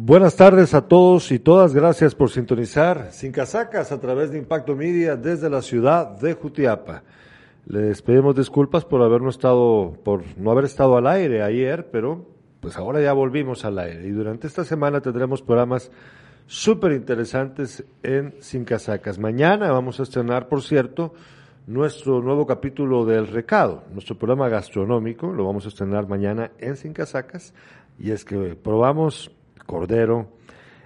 Buenas tardes a todos y todas. Gracias por sintonizar Sin Casacas a través de Impacto Media desde la ciudad de Jutiapa. Les pedimos disculpas por haber no estado, por no haber estado al aire ayer, pero pues ahora ya volvimos al aire y durante esta semana tendremos programas súper interesantes en Sin Casacas. Mañana vamos a estrenar, por cierto, nuestro nuevo capítulo del Recado, nuestro programa gastronómico, lo vamos a estrenar mañana en Sin Casacas y es que probamos cordero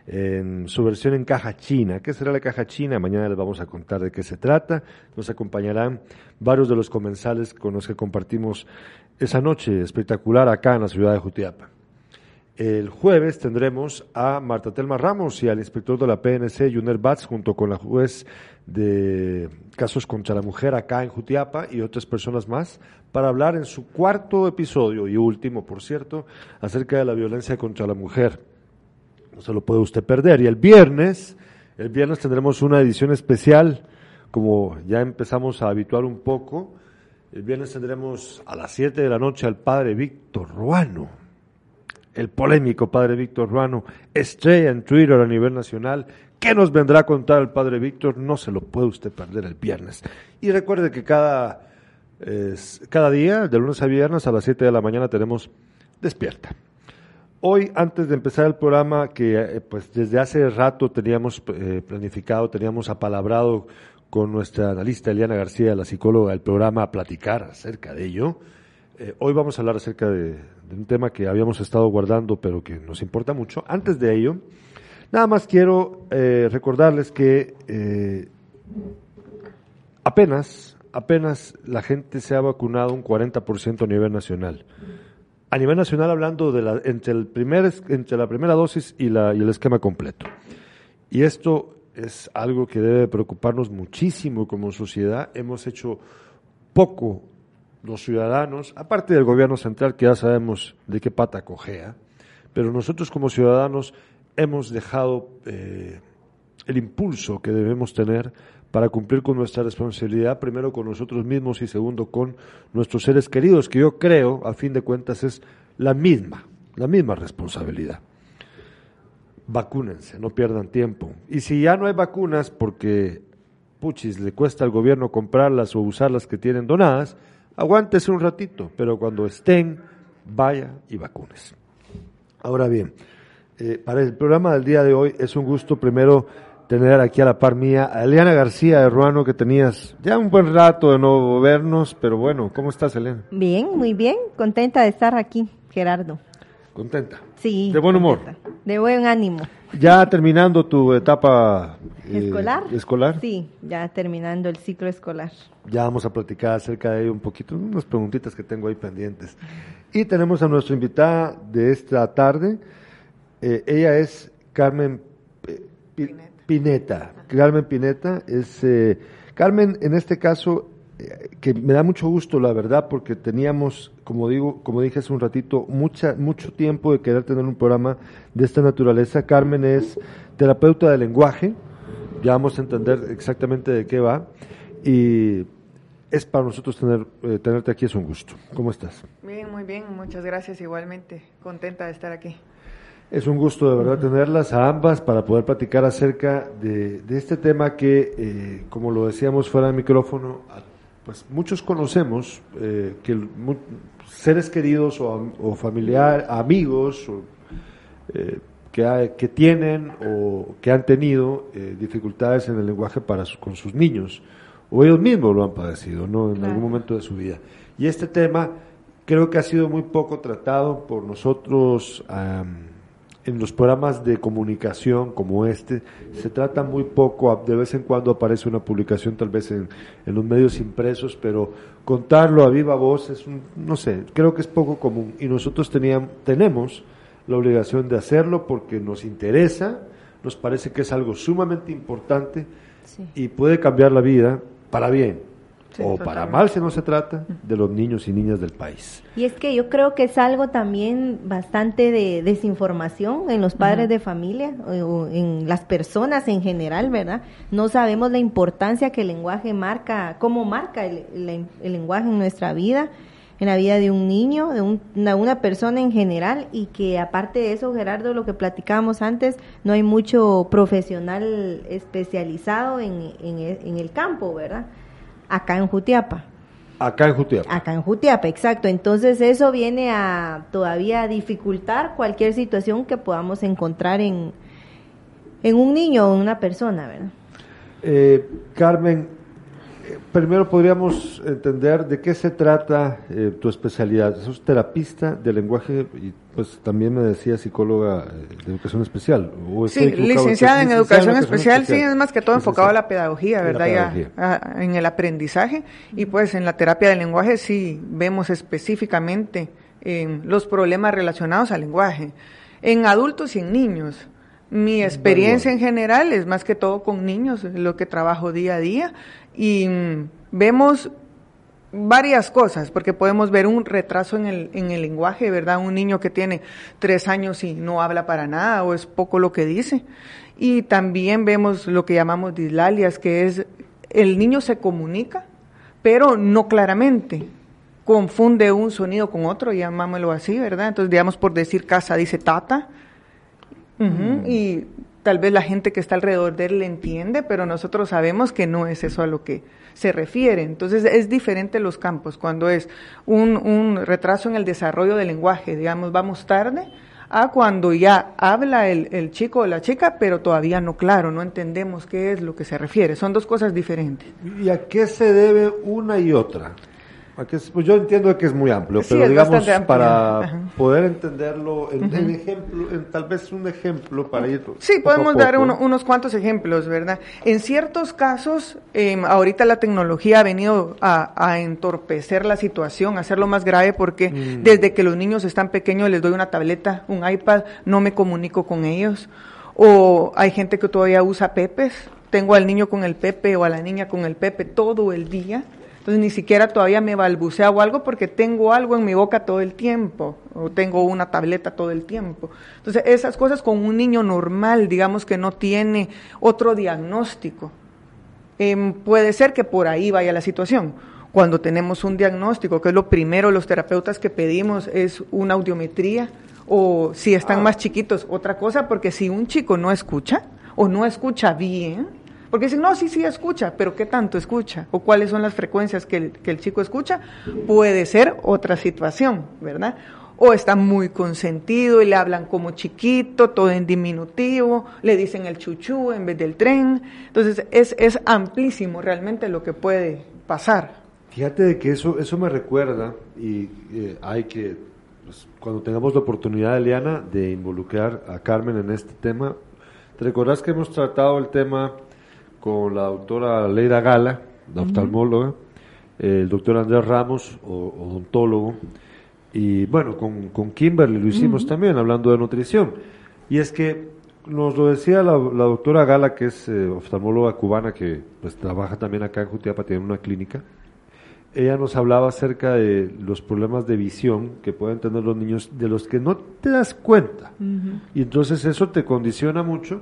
en su versión en caja china. ¿Qué será la caja china? Mañana les vamos a contar de qué se trata. Nos acompañarán varios de los comensales con los que compartimos esa noche espectacular acá en la ciudad de Jutiapa. El jueves tendremos a Marta Telma Ramos y al inspector de la PNC, Juner Batz, junto con la juez de casos contra la mujer acá en Jutiapa y otras personas más, para hablar en su cuarto episodio y último, por cierto, acerca de la violencia contra la mujer no se lo puede usted perder. Y el viernes, el viernes tendremos una edición especial, como ya empezamos a habituar un poco. El viernes tendremos a las 7 de la noche al padre Víctor Ruano, el polémico padre Víctor Ruano, estrella en Twitter a nivel nacional. ¿Qué nos vendrá a contar el padre Víctor? No se lo puede usted perder el viernes. Y recuerde que cada, cada día, de lunes a viernes a las 7 de la mañana, tenemos Despierta. Hoy, antes de empezar el programa, que eh, pues desde hace rato teníamos eh, planificado, teníamos apalabrado con nuestra analista Eliana García, la psicóloga del programa, a platicar acerca de ello. Eh, hoy vamos a hablar acerca de, un tema que habíamos estado guardando, pero que nos importa mucho. Antes de ello, nada más quiero recordarles que apenas, apenas la gente se ha vacunado un 40% a nivel nacional a nivel nacional hablando de la, entre, el entre la primera dosis y, la, y el esquema completo. Y esto es algo que debe preocuparnos muchísimo como sociedad. Hemos hecho poco los ciudadanos, aparte del gobierno central que ya sabemos de qué pata cojea, pero nosotros como ciudadanos hemos dejado eh, el impulso que debemos tener para cumplir con nuestra responsabilidad, primero con nosotros mismos y segundo con nuestros seres queridos, que yo creo, a fin de cuentas, es la misma, la misma responsabilidad. Vacúnense, no pierdan tiempo. Y si ya no hay vacunas porque, puchis, le cuesta al gobierno comprarlas o usar las que tienen donadas, aguántese un ratito, pero cuando estén, vaya y vacunes. Ahora bien, eh, para el programa del día de hoy es un gusto primero tener aquí a la par mía a Eliana García de Ruano, que tenías ya un buen rato de no vernos, pero bueno, ¿cómo estás, Eliana? Bien, muy bien, contenta de estar aquí, Gerardo. ¿Contenta? Sí. ¿De buen humor? De buen ánimo. ¿Ya terminando tu etapa eh, escolar? escolar? Sí, ya terminando el ciclo escolar. Ya vamos a platicar acerca de ello un poquito, unas preguntitas que tengo ahí pendientes. Y tenemos a nuestra invitada de esta tarde, eh, ella es Carmen eh, Pineta. Carmen Pineta es. Eh, Carmen, en este caso, eh, que me da mucho gusto, la verdad, porque teníamos, como digo, como dije hace un ratito, mucha, mucho tiempo de querer tener un programa de esta naturaleza. Carmen es terapeuta de lenguaje, ya vamos a entender exactamente de qué va, y es para nosotros tener, eh, tenerte aquí, es un gusto. ¿Cómo estás? Bien, muy bien, muchas gracias, igualmente, contenta de estar aquí. Es un gusto de verdad tenerlas a ambas para poder platicar acerca de, este tema que, eh, como lo decíamos fuera del micrófono, pues muchos conocemos, eh, que seres queridos o, o familiares, amigos eh, que, que, tienen o que han tenido dificultades en el lenguaje para con sus niños, o ellos mismos lo han padecido ¿no? en algún momento de su vida. Y este tema creo que ha sido muy poco tratado por nosotros en los programas de comunicación como este se trata muy poco, de vez en cuando aparece una publicación tal vez en, los medios impresos, pero contarlo a viva voz es un, no sé, creo que es poco común. Y nosotros teníamos, tenemos la obligación de hacerlo porque nos interesa, nos parece que es algo sumamente importante y puede cambiar la vida para bien o para mal si no se trata de los niños y niñas del país. Y es que yo creo que es algo también bastante de desinformación en los padres de familia o en las personas en general, ¿verdad? No sabemos la importancia que el lenguaje marca, cómo marca el, lenguaje en nuestra vida. en la vida de un niño, de una, persona en general y que aparte de eso, Gerardo, lo que platicábamos antes, no hay mucho profesional especializado en, en el campo, ¿verdad? Acá en Jutiapa. Acá en Jutiapa. Acá en Jutiapa, exacto. Entonces eso viene a todavía dificultar cualquier situación que podamos encontrar en, en un niño o en una persona, ¿verdad? Eh, Carmen, primero podríamos entender de qué se trata eh, tu especialidad. Sos terapista de lenguaje y pues también me decía psicóloga eh, de educación especial. sí, licenciada en, educación, especial, sí, es más que todo enfocado a la pedagogía, ¿verdad? en el aprendizaje y pues en la terapia del lenguaje sí vemos específicamente los problemas relacionados al lenguaje en adultos y en niños. Mi experiencia en general es más que todo con niños, lo que trabajo día a día y mm, vemos varias cosas, porque podemos ver un retraso en el, en el lenguaje, ¿verdad? Un niño que tiene tres años y no habla para nada o es poco lo que dice. Y también vemos lo que llamamos dislalias, que es el niño se comunica, pero no claramente. Confunde un sonido con otro, llamámoslo así, ¿verdad? Entonces, digamos, por decir casa, dice tata. Mm. Y tal vez la gente que está alrededor de él le entiende, pero nosotros sabemos que no es eso a lo que se refiere. Entonces es diferente los campos, cuando es un, un retraso en el desarrollo del lenguaje, digamos, vamos tarde, a cuando ya habla el, el, chico o la chica, pero todavía no claro, no entendemos qué es lo que se refiere. Son dos cosas diferentes. ¿Y a qué se debe una y otra? Pues yo entiendo que es muy amplio, pero digamos para poder entenderlo, en, ejemplo, tal vez un ejemplo para ir. Sí, podemos dar unos cuantos ejemplos, ¿verdad? En ciertos casos, em, ahorita la tecnología ha venido a, entorpecer la situación, a hacerlo más grave, porque mm. desde que los niños están pequeños les doy una tableta, un iPad, no me comunico con ellos. O hay gente que todavía usa pepes, tengo al niño con el pepe o a la niña con el pepe todo el día entonces ni siquiera todavía me balbucea o algo porque tengo algo en mi boca todo el tiempo o tengo una tableta todo el tiempo. Entonces esas cosas con un niño normal, digamos que no tiene otro diagnóstico, em, puede ser que por ahí vaya la situación. Cuando tenemos un diagnóstico, que es lo primero los terapeutas que pedimos es una audiometría o si están ah. más chiquitos, otra cosa, porque si un chico no escucha o no escucha bien, porque dicen, no, sí, sí, escucha, pero ¿qué tanto escucha? ¿O cuáles son las frecuencias que el, chico escucha? Puede ser otra situación, ¿verdad? o está muy consentido y le hablan como chiquito, todo en diminutivo, le dicen el chuchú en vez del tren. Entonces es, es amplísimo realmente lo que puede pasar. Fíjate de que eso, eso me recuerda y eh, hay que, pues, cuando tengamos la oportunidad, Eliana, de involucrar a Carmen en este tema, ¿te recordás que hemos tratado el tema con la doctora Leida Gala, la oftalmóloga, el doctor Andrés Ramos, odontólogo, y bueno, con, con Kimberly lo hicimos también, hablando de nutrición. Y es que nos lo decía la, doctora Gala, que es eh, oftalmóloga cubana, que pues trabaja también acá en Jutiapa, tiene una clínica. Ella nos hablaba acerca de los problemas de visión que pueden tener los niños, de los que no te das cuenta. Y entonces eso te condiciona mucho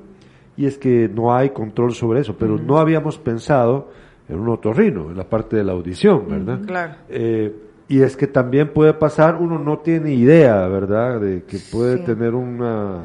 y es que no hay control sobre eso, pero no habíamos pensado en un otorrino, en la parte de la audición, ¿verdad? Claro. Eh, y es que también puede pasar, uno no tiene idea, ¿verdad?, de que puede tener una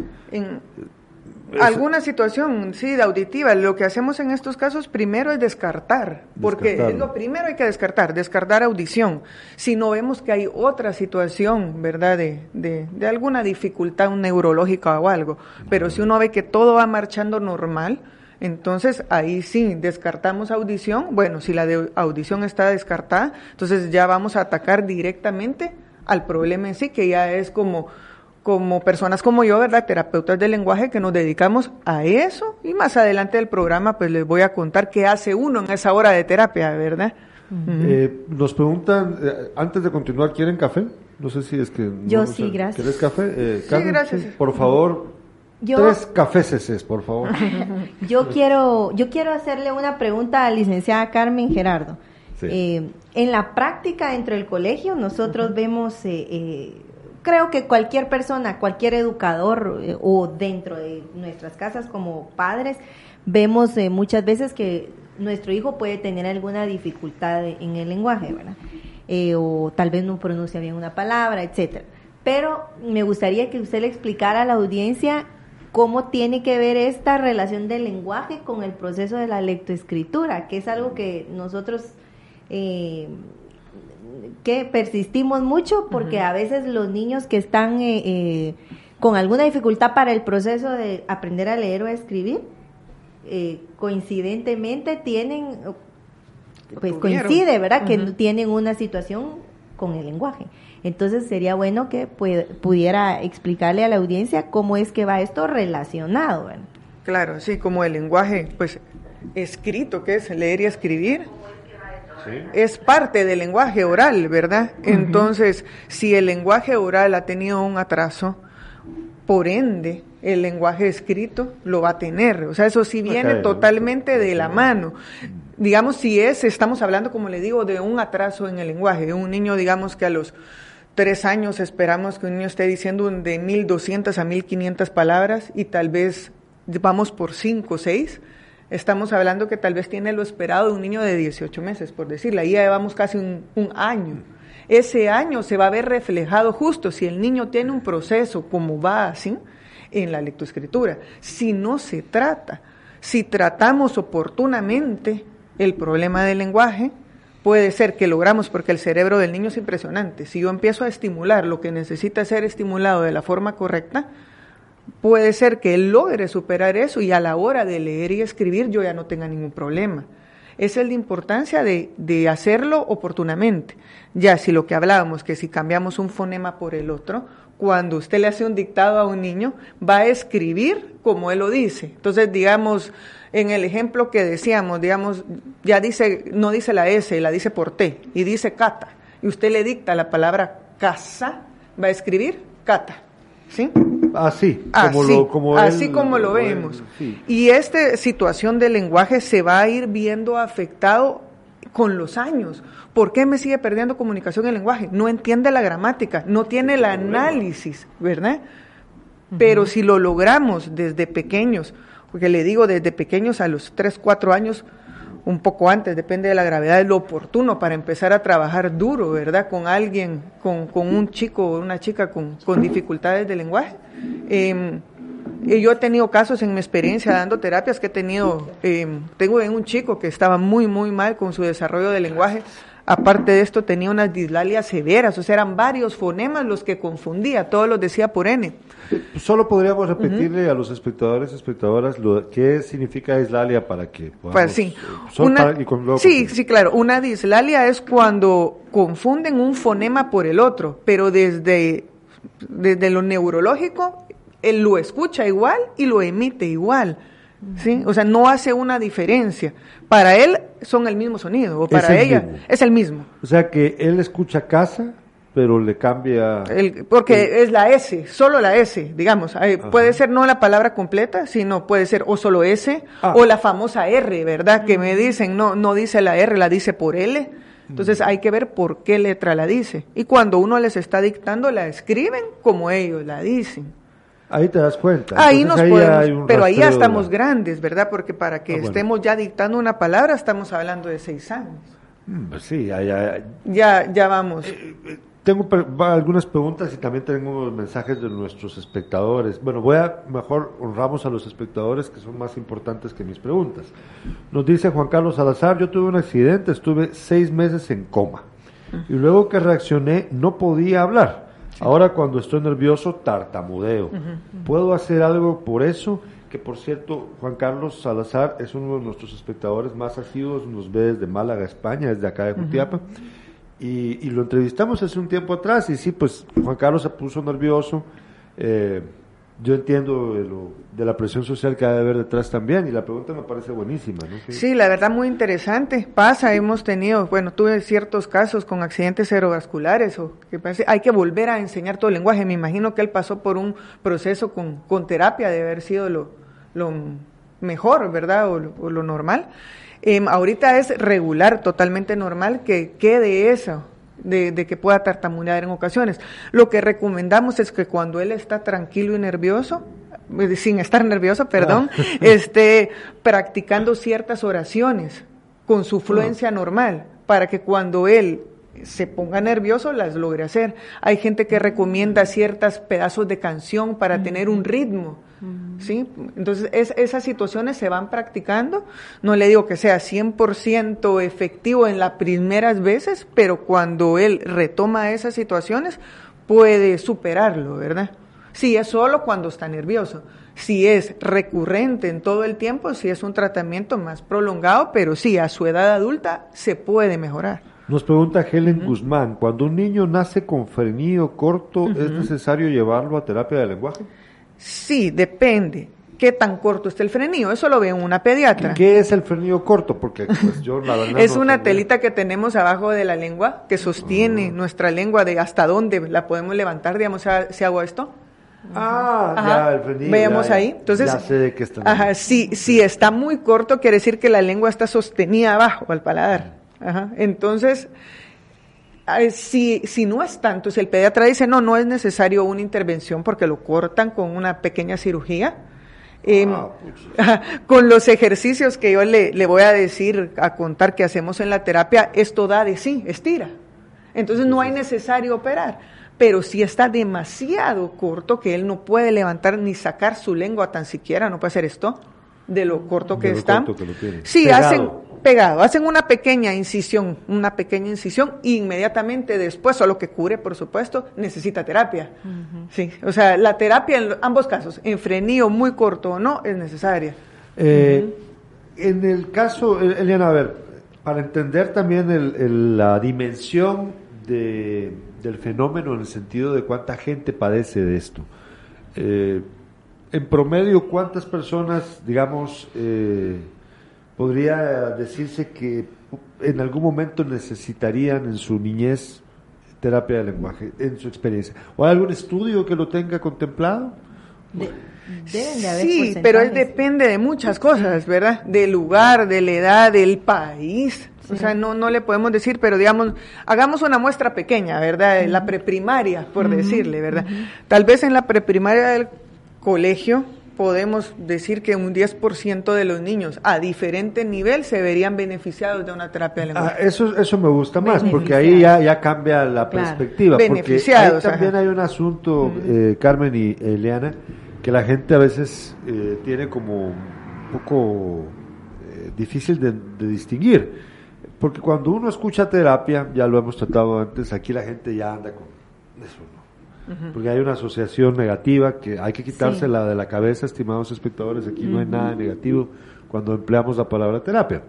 alguna situación, sí, de auditiva. Lo que hacemos en estos casos primero es descartar, porque es lo primero hay que descartar, descartar audición. Si no vemos que hay otra situación, ¿verdad?, de, de, de alguna dificultad neurológica o algo. Pero si uno ve que todo va marchando normal, entonces ahí sí, descartamos audición. Bueno, si la de audición está descartada, entonces ya vamos a atacar directamente al problema en sí, que ya es como como personas como yo, ¿verdad? Terapeutas del lenguaje que nos dedicamos a eso y más adelante del programa pues les voy a contar qué hace uno en esa hora de terapia, ¿verdad? Eh, nos preguntan, eh, antes de continuar, ¿quieren café? No sé si es que... Yo sí, gracias. ¿Quieres café? Eh, sí, gracias. por favor, tres cafés por favor. yo, quiero, yo quiero hacerle una pregunta a la licenciada Carmen Gerardo. en la práctica dentro del colegio nosotros vemos creo que cualquier persona, cualquier educador eh, o dentro de nuestras casas como padres, vemos eh, muchas veces que nuestro hijo puede tener alguna dificultad en el lenguaje, ¿verdad? eh, o tal vez no pronuncia bien una palabra, etcétera. Pero me gustaría que usted le explicara a la audiencia cómo tiene que ver esta relación del lenguaje con el proceso de la lectoescritura, que es algo que nosotros eh, que persistimos mucho porque a veces los niños que están eh, eh, con alguna dificultad para el proceso de aprender a leer o a escribir, coincidentemente tienen, pues coincide, ¿verdad? Que tienen una situación con el lenguaje. Entonces sería bueno que pudiera explicarle a la audiencia cómo es que va esto relacionado. Claro, sí, como el lenguaje, pues escrito, que es leer y escribir, es parte del lenguaje oral, ¿verdad? Entonces, si el lenguaje oral ha tenido un atraso, por ende, el lenguaje escrito lo va a tener. O sea, eso sí viene totalmente de la mano. Digamos, si es, estamos hablando, como le digo, de un atraso en el lenguaje, de un niño, digamos, que a los tres años esperamos que un niño esté diciendo de 1.200 a 1.500 palabras y tal vez vamos por cinco o seis. Estamos hablando que tal vez tiene lo esperado de un niño de 18 meses, por decirlo. Ahí ya llevamos casi un, año. Ese año se va a ver reflejado justo si el niño tiene un proceso como va así en la lectoescritura. Si no se trata, si tratamos oportunamente el problema del lenguaje, puede ser que logramos, porque el cerebro del niño es impresionante. Si yo empiezo a estimular lo que necesita ser estimulado de la forma correcta, puede ser que él logre superar eso y a la hora de leer y escribir yo ya no tenga ningún problema. Esa es la importancia de, de hacerlo oportunamente. Ya si lo que hablábamos, que si cambiamos un fonema por el otro, cuando usted le hace un dictado a un niño, va a escribir como él lo dice. Entonces, digamos, en el ejemplo que decíamos, digamos, ya dice, no dice la S, la dice por T, y dice cata, y usted le dicta la palabra casa, va a escribir cata, ¿sí? Así, como lo, como así como lo vemos. Y esta situación del lenguaje se va a ir viendo afectado con los años. ¿Por qué me sigue perdiendo comunicación el lenguaje? No entiende la gramática, no tiene el análisis, ¿verdad? Pero si lo logramos desde pequeños, porque le digo desde pequeños a los 3, 4 años, un poco antes, depende de la gravedad, de lo oportuno para empezar a trabajar duro, ¿verdad? Con alguien, con, un chico o una chica con, dificultades de lenguaje. Em, yo he tenido casos en mi experiencia dando terapias que he tenido, eh, tengo en un chico que estaba muy, muy mal con su desarrollo de lenguaje Aparte de esto, tenía unas dislalias severas, o sea, eran varios fonemas los que confundía, todos los decía por N. Solo podríamos repetirle a los espectadores y espectadoras lo, qué significa dislalia para que podamos... Pues sí, sí, sí, claro. Una dislalia es cuando confunden un fonema por el otro, pero desde, desde lo neurológico, él lo escucha igual y lo emite igual. ¿Sí? O sea, no hace una diferencia. Para él son el mismo sonido, o para ella es el mismo. O sea que él escucha casa, pero le cambia... porque es la S, solo la S, digamos. puede ser no la palabra completa, sino puede ser o solo S, ah. o la famosa R, ¿verdad? Que me dicen, no, no dice la R, la dice por L. Entonces hay que ver por qué letra la dice. Y cuando uno les está dictando, la escriben como ellos la dicen. Ahí te das cuenta. Ahí nos podemos, pero ahí ya estamos grandes, ¿verdad? Porque para que ah, estemos ya dictando una palabra estamos hablando de seis años. Mm, pues sí, ya, ya, ya, ya vamos. Eh, eh, tengo algunas preguntas y también tengo mensajes de nuestros espectadores. Bueno, voy a, mejor honramos a los espectadores que son más importantes que mis preguntas. Nos dice Juan Carlos Salazar, yo tuve un accidente, estuve seis meses en coma. Y luego que reaccioné no podía hablar. Ahora cuando estoy nervioso, tartamudeo. ¿Puedo hacer algo por eso? Que por cierto, Juan Carlos Salazar es uno de nuestros espectadores más asiduos, nos ve desde Málaga, España, desde acá de Jutiapa. Y, lo entrevistamos hace un tiempo atrás y sí, pues Juan Carlos se puso nervioso. Eh, yo entiendo de, lo, de, la presión social que ha de haber detrás también y la pregunta me parece buenísima. ¿no? Sí. la verdad muy interesante. Pasa, hemos tenido, bueno, tuve ciertos casos con accidentes cerebrovasculares o que parece, hay que volver a enseñar todo el lenguaje. Me imagino que él pasó por un proceso con, con terapia de haber sido lo, lo mejor, ¿verdad? O lo, normal. Em, ahorita es regular, totalmente normal que quede eso de, que pueda tartamudear en ocasiones. Lo que recomendamos es que cuando él está tranquilo y nervioso, eh, sin estar nervioso, perdón, ah. esté practicando ciertas oraciones con su fluencia normal, para que cuando él se ponga nervioso, las logre hacer. Hay gente que recomienda ciertos pedazos de canción para tener un ritmo. ¿Sí? Entonces, esas situaciones se van practicando. No le digo que sea 100% efectivo en las primeras veces, pero cuando él retoma esas situaciones, puede superarlo, ¿verdad? Si es solo cuando está nervioso. Si es recurrente en todo el tiempo, si es un tratamiento más prolongado, pero sí, a su edad adulta se puede mejorar. Nos pregunta Helen Guzmán, cuando un niño nace con frenillo corto, ¿es necesario llevarlo a terapia de lenguaje? Sí, depende. ¿Qué tan corto está el frenillo? Eso lo ve una pediatra. ¿Qué es el frenillo corto? Porque pues, yo la verdad Es una telita que tenemos abajo de la lengua que sostiene ah. nuestra lengua de hasta dónde la podemos levantar, digamos, si hago esto. Ah, ya, el frenillo. Veamos ahí. Entonces, ya sé de qué está. Ajá, sí, si está muy corto, quiere decir que la lengua está sostenida abajo al paladar. Ajá. Entonces, si, si no es tanto, si el pediatra dice, no, no es necesario una intervención porque lo cortan con una pequeña cirugía, em, ah, con los ejercicios que yo le, le, voy a decir, a contar que hacemos en la terapia, esto da de sí, estira. Entonces no hay necesario operar. Pero si está demasiado corto que él no puede levantar ni sacar su lengua tan siquiera, no puede hacer esto, de lo corto que está. sí, hacen pegado, hacen una pequeña incisión, una pequeña incisión y inmediatamente después, solo que cure, por supuesto, necesita terapia. Sí, o sea, la terapia en ambos casos, en frenillo muy corto o no, es necesaria. Eh, en el caso, Eliana, a ver, para entender también la dimensión del fenómeno en el sentido de cuánta gente padece de esto. Eh, en promedio, ¿cuántas personas, digamos, eh, podría decirse que en algún momento necesitarían en su niñez terapia de lenguaje, en su experiencia. ¿O hay algún estudio que lo tenga contemplado? sí, pero él depende de muchas cosas, ¿verdad? Del lugar, de la edad, del país. O sea, no, no le podemos decir, pero digamos, hagamos una muestra pequeña, ¿verdad? La preprimaria, por decirle, ¿verdad? Tal vez en la preprimaria del colegio podemos decir que un 10% de los niños a diferente nivel se verían beneficiados de una terapia de lenguaje. Ah, eso, eso me gusta más, porque ahí ya, ya cambia la perspectiva. Beneficiados. Porque también hay un asunto, eh, Carmen y Eliana, que la gente a veces eh, tiene como un poco eh, difícil de, de distinguir. Porque cuando uno escucha terapia, ya lo hemos tratado antes, aquí la gente ya anda con eso, porque hay una asociación negativa que hay que quitársela de la cabeza, estimados espectadores, aquí no hay nada negativo cuando empleamos la palabra terapia.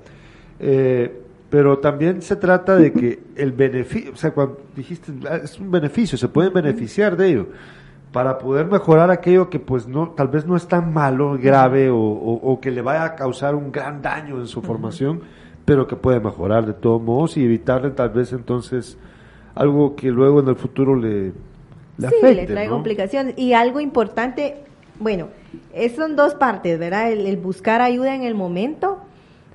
Eh, pero también se trata de que el beneficio, o sea, cuando dijiste, ah, es un beneficio, se pueden beneficiar de ello. Para poder mejorar aquello que pues no, tal vez no es tan malo, grave o, que le vaya a causar un gran daño en su formación, pero que puede mejorar de todos modos y evitarle tal vez entonces algo que luego en el futuro le, sí, le trae complicaciones. Y algo importante, bueno, son dos partes, ¿verdad? El, buscar ayuda en el momento,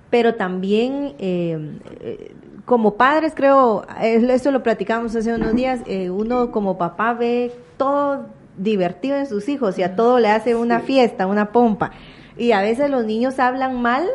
pero también eh, eh, como padres, creo, eso lo platicamos hace unos días, eh, uno como papá ve todo divertido en sus hijos y a todo le hace una fiesta, una pompa. Y a veces los niños hablan mal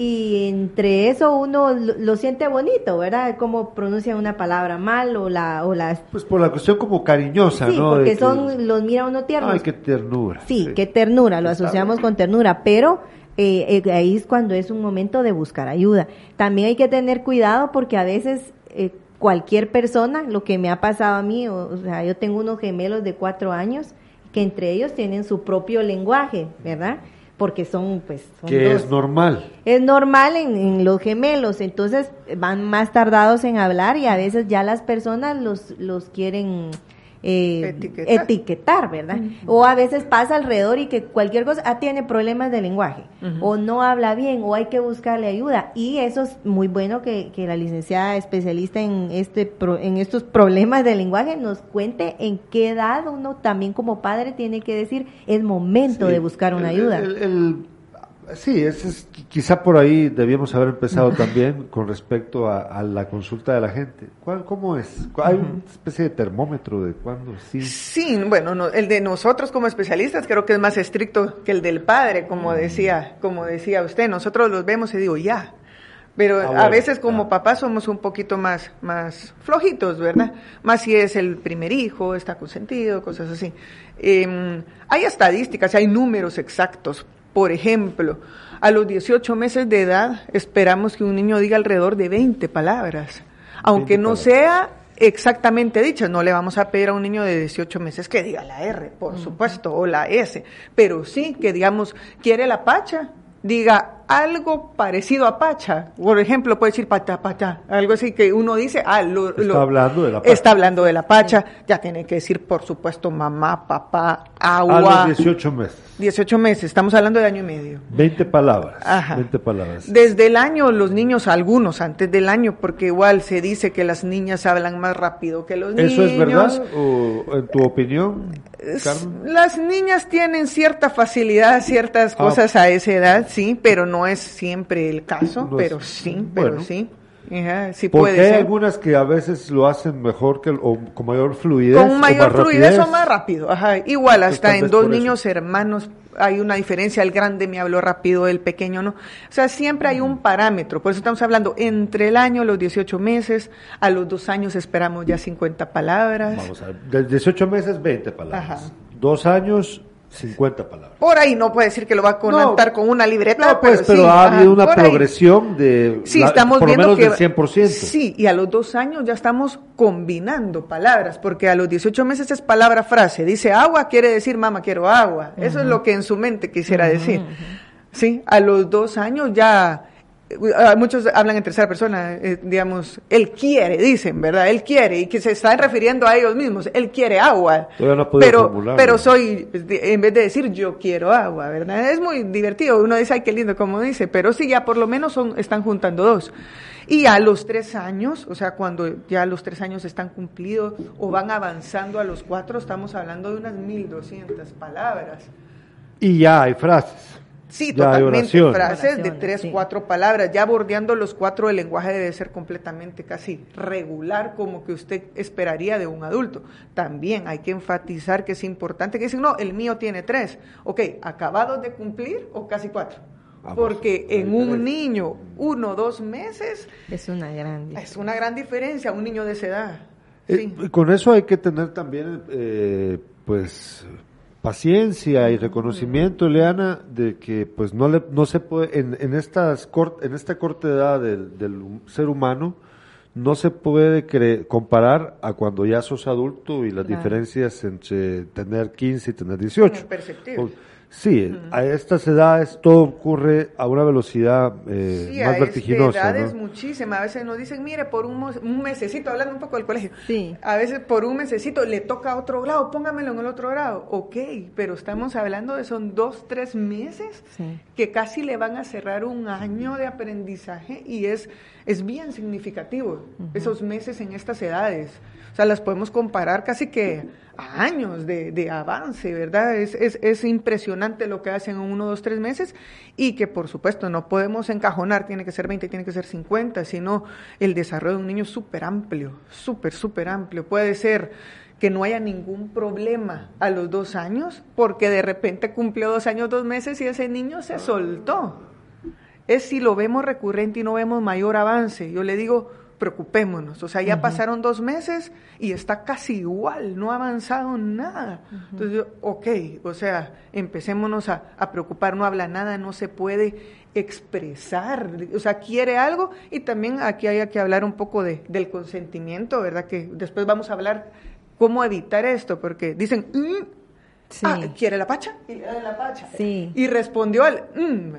y entre eso uno lo, siente bonito, ¿verdad? Cómo pronuncian una palabra mal o la... O la pues por la cuestión como cariñosa, sí, porque son, los mira uno tiernos. Ay, qué ternura. Sí, qué ternura, lo asociamos con ternura, pero eh, eh, ahí es cuando es un momento de buscar ayuda. También hay que tener cuidado porque a veces... Eh, cualquier persona, lo que me ha pasado a mí, o, sea, yo tengo unos gemelos de cuatro años que entre ellos tienen su propio lenguaje, ¿verdad? Porque son pues que es normal. Es normal en, los gemelos entonces van más tardados en hablar y a veces ya las personas los los quieren eh, etiquetar. ¿verdad? O a veces pasa alrededor y que cualquier cosa ah, tiene problemas de lenguaje, o no habla bien, o hay que buscarle ayuda. Y eso es muy bueno que, que la licenciada especialista en, este en estos problemas de lenguaje nos cuente en qué edad uno también como padre tiene que decir es momento de buscar una ayuda. Sí, es, quizá por ahí debíamos haber empezado también con respecto a, la consulta de la gente. ¿Cuál, ¿Cómo es? ¿Hay una especie de termómetro de cuándo sí? Sí, bueno, el de nosotros como especialistas creo que es más estricto que el del padre, como decía, como decía usted. Nosotros los vemos y digo, ya, Pero ah, a veces como papás somos un poquito más, más flojitos, ¿verdad? Más si es el primer hijo, está consentido, cosas así. Em, hay estadísticas, hay números exactos. Por ejemplo, a los 18 meses de edad esperamos que un niño diga alrededor de 20 palabras. Aunque no sea exactamente dichas, no le vamos a pedir a un niño de 18 meses que diga la R, por supuesto, o la S, pero sí que digamos, quiere la pacha, diga algo parecido a pacha. Por ejemplo, puede decir pacha, pacha, algo así que uno dice, ah, lo, está hablando de la pacha. Está hablando de la pacha, ya tiene que decir, por supuesto, mamá, papá, agua. A los 18 meses. 18 meses, estamos hablando de año y medio. 20 palabras. Ajá. 20 palabras. Desde el año, los niños, algunos antes del año, porque igual se dice que las niñas hablan más rápido que los niños. ¿Eso es verdad? ¿O en tu opinión? Las niñas tienen cierta facilidad, ciertas ah. cosas a esa edad, sí, pero no es siempre el caso, pero sí, pero sí. sí Porque hay algunas que a veces lo hacen mejor que o con mayor fluidez. Con mayor fluidez o más rápido. Ajá. Igual, hasta en dos niños hermanos hay una diferencia. El grande me habló rápido, el pequeño no. O sea, siempre hay un parámetro. Por eso estamos hablando entre el año, los 18 meses, a los dos años esperamos ya 50 palabras. Vamos a ver, de 18 meses, 20 palabras. Ajá. Dos años, 50 palabras. Por ahí no puede decir que lo va a conectar con una libreta. No, pues, pero, ha habido una progresión de. Sí, estamos por viendo lo menos que. 100%. Sí, y a los dos años ya estamos combinando palabras, porque a los 18 meses es palabra frase. Dice agua, quiere decir mamá, quiero agua. Eso es lo que en su mente quisiera decir. Sí, a los dos años ya Ah, muchos hablan en tercera persona, eh, digamos, él quiere, dicen, ¿verdad? Él quiere, y que se están refiriendo a ellos mismos, él quiere agua. pero, pero soy, en vez de decir yo quiero agua, ¿verdad? Es muy divertido, uno dice, ay, qué lindo, como dice, pero sí, ya por lo menos son, están juntando dos. Y a los tres años, o sea, cuando ya los tres años están cumplidos o van avanzando a los cuatro, estamos hablando de unas mil doscientas palabras. Y ya hay frases. Sí, totalmente. Frases de tres, cuatro palabras. Ya bordeando los cuatro, el lenguaje debe ser completamente casi regular, como que usted esperaría de un adulto. También hay que enfatizar que es importante que dicen, no, el mío tiene tres. Ok, acabados de cumplir o casi cuatro. Porque en un niño, uno, dos meses. Es una gran Es una gran diferencia, un niño de esa edad. Eh, con eso hay que tener también, eh, pues paciencia y reconocimiento, Leana, de que pues no le, no se puede en, en estas en esta corta edad del, ser humano no se puede comparar a cuando ya sos adulto y las diferencias entre tener 15 y tener 18. Sí, a estas edades todo ocurre a una velocidad eh, sí, más a vertiginosa. edades muchísimas. A veces nos dicen, mire, por un, un mesecito, hablando un poco del colegio, sí. a veces por un mesecito le toca otro grado, póngamelo en el otro grado. Ok, pero estamos hablando de son dos, tres meses que casi le van a cerrar un año de aprendizaje y es, es bien significativo esos meses en estas edades. O sea, las podemos comparar casi que años de, avance, ¿verdad? Es, es, es, impresionante lo que hacen en uno, dos, tres meses y que por supuesto no podemos encajonar, tiene que ser 20, tiene que ser 50, sino el desarrollo de un niño súper amplio, súper, súper amplio. Puede ser que no haya ningún problema a los dos años porque de repente cumplió dos años, dos meses y ese niño se soltó. Es si lo vemos recurrente y no vemos mayor avance. Yo le digo, preocupémonos. O sea, ya pasaron dos meses y está casi igual, no ha avanzado nada. Entonces, yo, ok, o sea, empecémonos a, preocupar, no habla nada, no se puede expresar, o sea, quiere algo y también aquí hay que hablar un poco de, del consentimiento, ¿verdad? Que después vamos a hablar cómo evitar esto, porque dicen, mm, ah, ¿quiere la pacha? Y la pacha. Sí. Y respondió al, mm".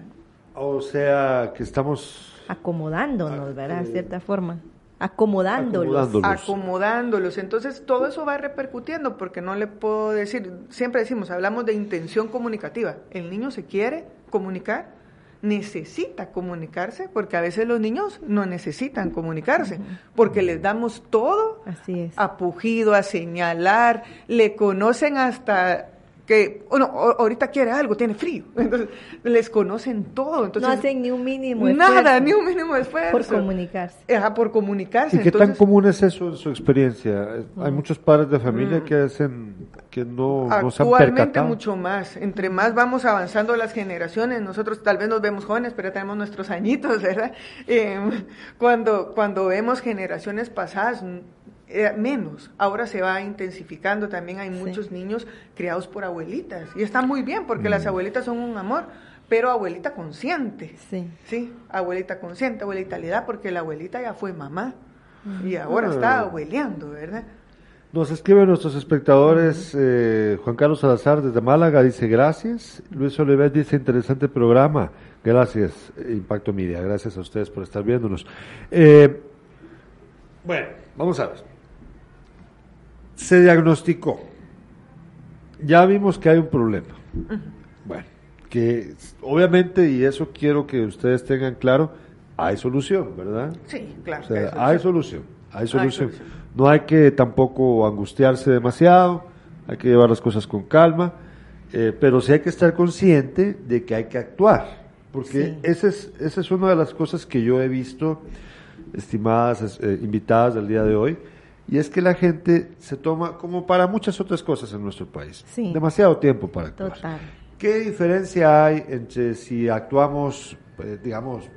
O sea, que estamos acomodándonos, ¿verdad? De cierta forma. Acomodándolos. acomodándolos. Entonces, todo eso va repercutiendo, porque no le puedo decir, siempre decimos, hablamos de intención comunicativa. El niño se quiere comunicar, necesita comunicarse, porque a veces los niños no necesitan comunicarse, porque les damos todo Así es. a pujido, a señalar, le conocen hasta que, bueno, ahorita quiere algo, tiene frío. Entonces, les conocen todo. Entonces, no hacen ni un mínimo esfuerzo. Nada, ni un mínimo esfuerzo. Por comunicarse. Ajá, por comunicarse. ¿Y qué tan común es eso en su experiencia? Hay muchos padres de familia mm. que hacen que no, no se han Actualmente mucho más. Entre más vamos avanzando las generaciones, nosotros tal vez nos vemos jóvenes, pero tenemos nuestros añitos, ¿verdad? Em, cuando, cuando vemos generaciones pasadas, eh, menos. Ahora se va intensificando. También hay muchos niños criados por abuelitas. Y está muy bien, porque las mm. abuelitas son un amor pero abuelita consciente. Sí. Sí, abuelita consciente, abuelita le da, porque la abuelita ya fue mamá y ahora está ah. abueleando, ¿verdad? Nos escriben nuestros espectadores, eh, Juan Carlos Salazar desde Málaga dice gracias, Luis Oliver dice interesante programa, gracias Impacto Media, gracias a ustedes por estar viéndonos. Eh, bueno, vamos a ver. Se diagnosticó, ya vimos que hay un problema. Bueno, que obviamente, y eso quiero que ustedes tengan claro, hay solución, ¿verdad? Sí, claro. hay, solución. hay solución. No hay que tampoco angustiarse demasiado, hay que llevar las cosas con calma, eh, pero sí hay que estar consciente de que hay que actuar, porque esa, es, esa es una de las cosas que yo he visto, estimadas eh, invitadas del día de hoy, y es que la gente se toma, como para muchas otras cosas en nuestro país, demasiado tiempo para actuar. Total. ¿Qué diferencia hay entre si actuamos, pues, digamos,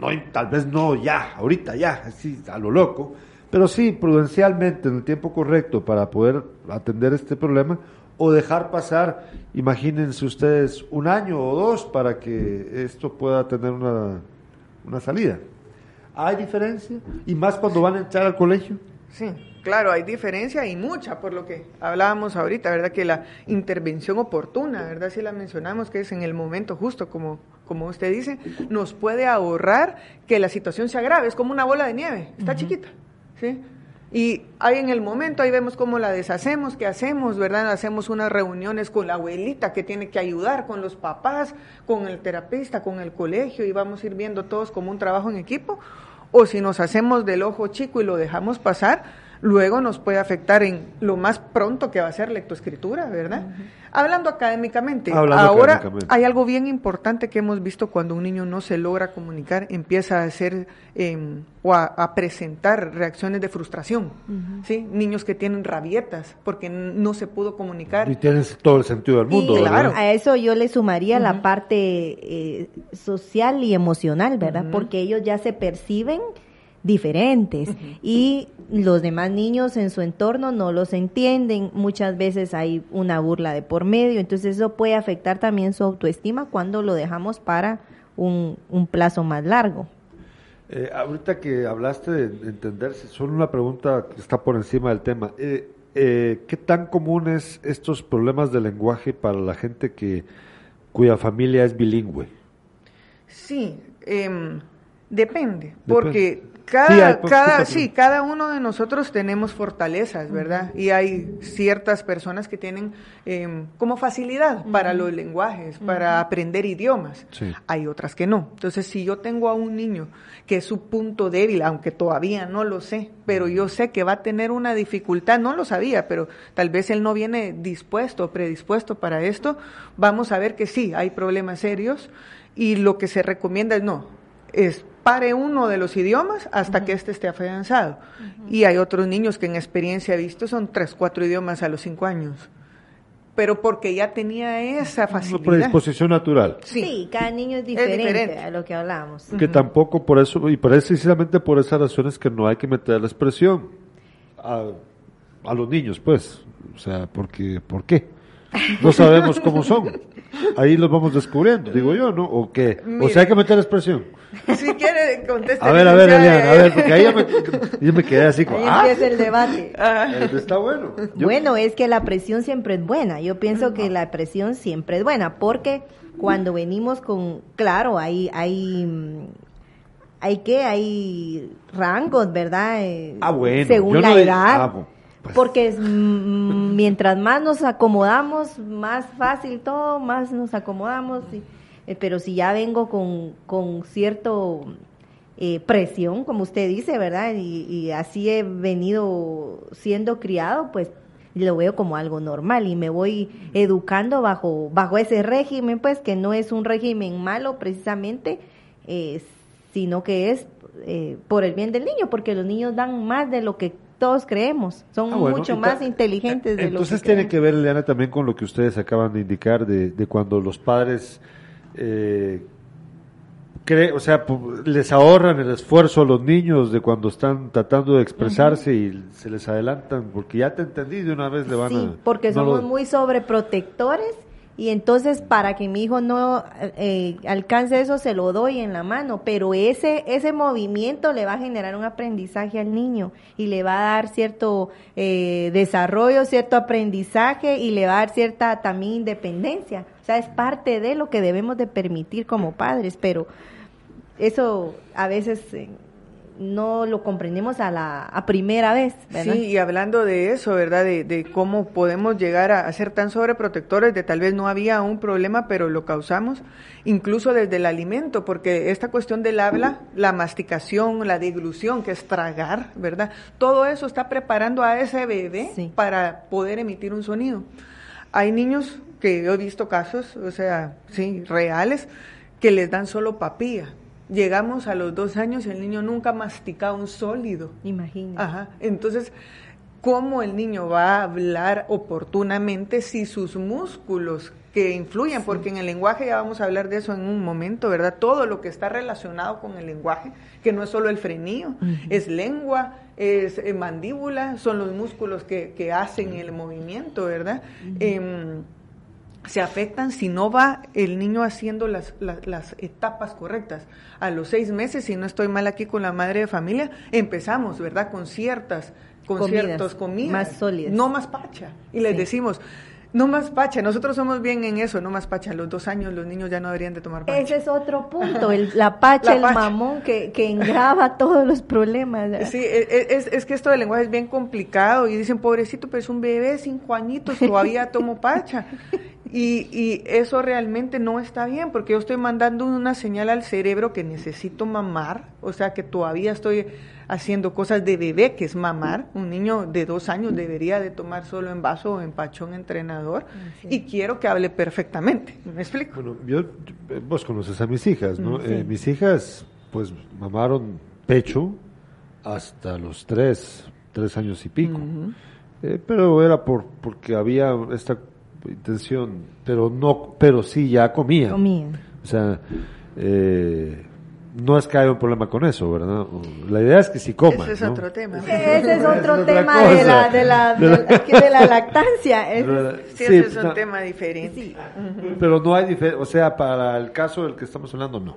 no, tal vez no ya, ahorita ya, así a lo loco, pero sí prudencialmente en el tiempo correcto para poder atender este problema o dejar pasar, imagínense ustedes, un año o dos para que esto pueda tener una, una salida. ¿Hay diferencia? ¿Y más cuando van a entrar al colegio? Sí, claro, hay diferencia y mucha, por lo que hablábamos ahorita, ¿verdad? Que la intervención oportuna, ¿verdad? Si la mencionamos, que es en el momento justo, como, como usted dice, nos puede ahorrar que la situación se agrave, es como una bola de nieve, está chiquita, ¿sí? Y ahí en el momento, ahí vemos cómo la deshacemos, qué hacemos, ¿verdad? Hacemos unas reuniones con la abuelita que tiene que ayudar, con los papás, con el terapista, con el colegio, y vamos a ir viendo todos como un trabajo en equipo, o si nos hacemos del ojo chico y lo dejamos pasar, luego nos puede afectar en lo más pronto que va a ser lectoescritura, ¿verdad? Hablando académicamente, ahora hay algo bien importante que hemos visto cuando un niño no se logra comunicar, empieza a hacer em, o a, presentar reacciones de frustración, ¿sí? Niños que tienen rabietas porque no se pudo comunicar. Y tienes todo el sentido del mundo, Claro, a eso yo le sumaría la parte eh, social y emocional, ¿verdad? Porque ellos ya se perciben diferentes y los demás niños en su entorno no los entienden, muchas veces hay una burla de por medio, entonces eso puede afectar también su autoestima cuando lo dejamos para un, plazo más largo. Eh, ahorita que hablaste de entenderse, solo una pregunta que está por encima del tema. Eh, eh, ¿Qué tan comunes estos problemas de lenguaje para la gente que cuya familia es bilingüe? Sí, em, depende, porque cada, pues, cada, sí, cada uno de nosotros tenemos fortalezas, ¿verdad? Y hay ciertas personas que tienen em, como facilidad para los lenguajes, para aprender idiomas. Hay otras que no. Entonces, si yo tengo a un niño que es su punto débil, aunque todavía no lo sé, pero yo sé que va a tener una dificultad, no lo sabía, pero tal vez él no viene dispuesto o predispuesto para esto, vamos a ver que sí, hay problemas serios y lo que se recomienda es no, es pare uno de los idiomas hasta que éste esté afianzado. Y hay otros niños que en experiencia he visto son tres, cuatro idiomas a los cinco años. Pero porque ya tenía esa facilidad. Una predisposición natural. Sí. cada niño es diferente, a lo que hablábamos. Que tampoco por eso, y precisamente por esas razones que no hay que meter la expresión a, a los niños, pues. O sea, porque, ¿por qué? No sabemos cómo son. Ahí los vamos descubriendo, digo yo, ¿no? ¿O qué? o sea, hay que meter la expresión. Si quiere, conteste. A ver, a ver, Eliana, a ver, porque ahí yo me, quedé así como. Ahí ah, empieza el debate. Está bueno. Bueno, es que la presión siempre es buena. Yo pienso que la presión siempre es buena, porque cuando venimos con. Claro, hay. hay hay que, hay rangos, ¿verdad? Eh, ah, bueno. Según la edad. Ah, pues. Porque mientras más nos acomodamos, más fácil todo, más nos acomodamos. Y, eh, pero si ya vengo con, con cierto eh, presión, como usted dice, ¿verdad? Y, así he venido siendo criado, pues lo veo como algo normal y me voy educando bajo, bajo ese régimen, pues que no es un régimen malo precisamente, eh, sino que es por el bien del niño, porque los niños dan más de lo que todos creemos. Son ah, mucho más inteligentes de Entonces lo que tiene que ver, Eliana, también con lo que ustedes acaban de indicar de, de cuando los padres eh, o sea, les ahorran el esfuerzo a los niños de cuando están tratando de expresarse y se les adelantan, porque ya te entendí, de una vez le van sí, porque somos muy sobreprotectores y entonces para que mi hijo no eh, alcance eso se lo doy en la mano, pero ese ese movimiento le va a generar un aprendizaje al niño y le va a dar cierto eh, desarrollo, cierto aprendizaje y le va a dar cierta también independencia. O sea, es parte de lo que debemos de permitir como padres, pero eso a veces eh, no lo comprendemos a la a primera vez. ¿verdad? Sí, y hablando de eso, ¿verdad? De, cómo podemos llegar a, ser tan sobreprotectores, de tal vez no había un problema, pero lo causamos, incluso desde el alimento, porque esta cuestión del habla, la masticación, la deglución, que es tragar, ¿verdad? Todo eso está preparando a ese bebé para poder emitir un sonido. Hay niños que yo he visto casos, o sea, sí, reales, que les dan solo papilla llegamos a los dos años y el niño nunca masticado un sólido. Imagínate. Ajá. Entonces, ¿cómo el niño va a hablar oportunamente si sus músculos que influyen, porque en el lenguaje ya vamos a hablar de eso en un momento, ¿verdad? Todo lo que está relacionado con el lenguaje, que no es solo el frenillo, es lengua, es eh, mandíbula, son los músculos que, que hacen el movimiento, ¿verdad? Se afectan si no va el niño haciendo las, las, etapas correctas. A los seis meses, si no estoy mal aquí con la madre de familia, empezamos, ¿verdad? Con ciertas, con comidas, ciertos comidas. Más sólidas. No más pacha. Y les decimos, no más pacha, nosotros somos bien en eso, no más pacha. A los dos años los niños ya no deberían de tomar pacha. Ese es otro punto, el, la pacha, el mamón que, que engrava todos los problemas. Sí, e, e, es, es, que esto del lenguaje es bien complicado y dicen, pobrecito, pero es un bebé, cinco añitos, todavía tomo pacha. Y, y, eso realmente no está bien, porque yo estoy mandando una señal al cerebro que necesito mamar, o sea que todavía estoy haciendo cosas de bebé, que es mamar. Un niño de dos años debería de tomar solo en vaso o en pachón entrenador, y quiero que hable perfectamente. ¿Me explico? Bueno, yo, vos conoces a mis hijas, ¿no? Eh, mis hijas, pues, mamaron pecho hasta los tres, tres años y pico. Eh, pero era por porque había esta intención, pero no, pero sí ya comía. Comía. O sea, eh, no es que haya un problema con eso, ¿verdad? La idea es que sí coma. Ese es otro tema. Ese es otro tema de la, de, la, de, la, lactancia. sí, ese es un tema diferente. Pero no hay diferencia, o sea, para el caso del que estamos hablando, no.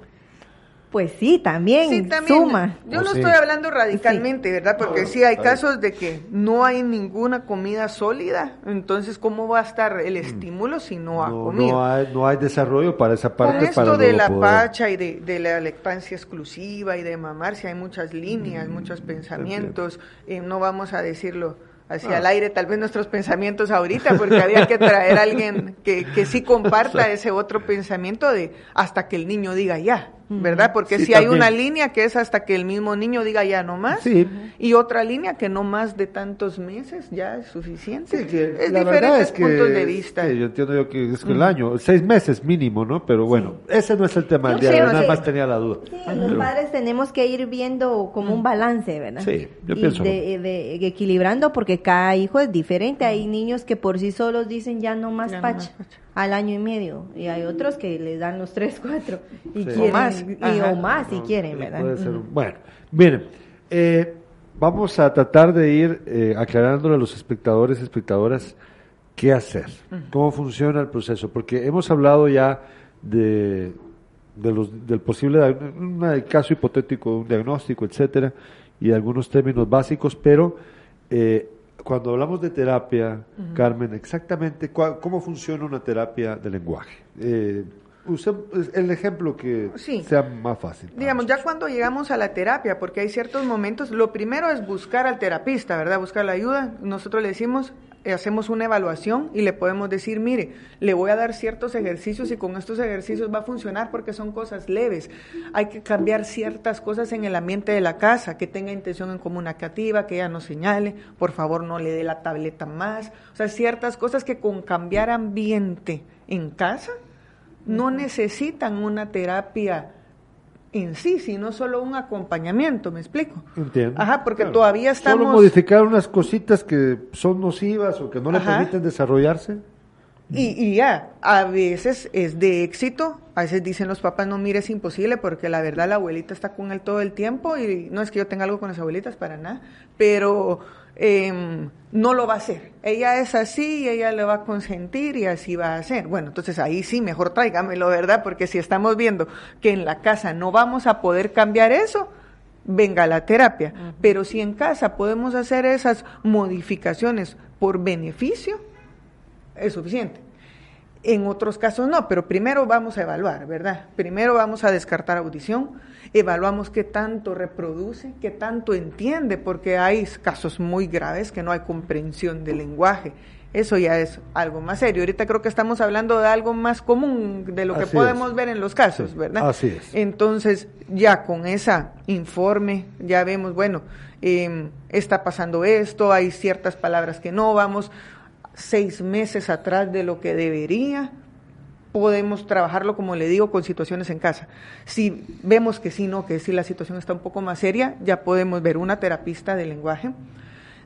Pues sí, también, suma. Yo no estoy hablando radicalmente, ¿verdad? Porque sí hay casos de que no hay ninguna comida sólida, entonces ¿cómo va a estar el mm. estímulo si no ha comido? No hay, no hay desarrollo para esa parte. Con esto de la pacha y de, la lactancia exclusiva y de mamar, si hay muchas líneas, mm, muchos pensamientos, eh, no vamos a decirlo hacia el ah. aire tal vez nuestros pensamientos ahorita, porque había que traer a alguien que, que sí comparta ese otro pensamiento de hasta que el niño diga ya. ¿Verdad? Porque si hay una línea que es hasta que el mismo niño diga ya no más, y otra línea que no más de tantos meses ya es suficiente. es diferentes puntos de vista. yo entiendo yo que es el año, seis meses mínimo, ¿no? Pero bueno, ese no es el tema del día, nada más tenía la duda. los padres tenemos que ir viendo como un balance, ¿verdad? Sí, yo pienso. De, equilibrando porque cada hijo es diferente. Hay niños que por sí solos dicen ya no más pacha al año y medio y hay otros que les dan los tres, cuatro y quieren, o más, y, o más si quieren, ¿verdad? Bueno, miren, eh, vamos a tratar de ir eh, aclarándole a los espectadores y espectadoras qué hacer, cómo funciona el proceso, porque hemos hablado ya de, de los, del posible un caso hipotético, un diagnóstico, etcétera, y algunos términos básicos, pero eh, cuando hablamos de terapia, Carmen, exactamente cómo funciona una terapia de lenguaje. Eh, el ejemplo que sea más fácil. Digamos, ya cuando llegamos a la terapia, porque hay ciertos momentos, lo primero es buscar al terapista, ¿verdad? Buscar la ayuda. Nosotros le decimos, hacemos una evaluación y le podemos decir, mire, le voy a dar ciertos ejercicios y con estos ejercicios va a funcionar porque son cosas leves. Hay que cambiar ciertas cosas en el ambiente de la casa, que tenga intención en comunicativa, que ella no señale, por favor no le dé la tableta más. O sea, ciertas cosas que con cambiar ambiente en casa no necesitan una terapia en sí, sino solo un acompañamiento, ¿me explico? Entiendo. Ajá, porque todavía estamos... Solo modificar unas cositas que son nocivas o que no le permiten desarrollarse. Y, y, ya, a veces es de éxito, a veces dicen los papás, no mire, es imposible, porque la verdad la abuelita está con él todo el tiempo y no es que yo tenga algo con las abuelitas para nada, pero eh, no lo va a hacer. Ella es así y ella le va a consentir y así va a ser. Bueno, entonces ahí sí, mejor tráigamelo, ¿verdad? Porque si estamos viendo que en la casa no vamos a poder cambiar eso, venga la terapia. Pero si en casa podemos hacer esas modificaciones por beneficio, es suficiente. En otros casos no, pero primero vamos a evaluar, ¿verdad? Primero vamos a descartar audición, evaluamos qué tanto reproduce, qué tanto entiende, porque hay casos muy graves que no hay comprensión del lenguaje. Eso ya es algo más serio. Ahorita creo que estamos hablando de algo más común de lo que podemos ver en los casos, ¿verdad? Así es. Entonces, ya con ese informe, ya vemos, bueno, eh, está pasando esto, hay ciertas palabras que no, vamos seis meses atrás de lo que debería, podemos trabajarlo, como le digo, con situaciones en casa. Si vemos que sí, no, que sí la situación está un poco más seria, ya podemos ver una terapista de lenguaje,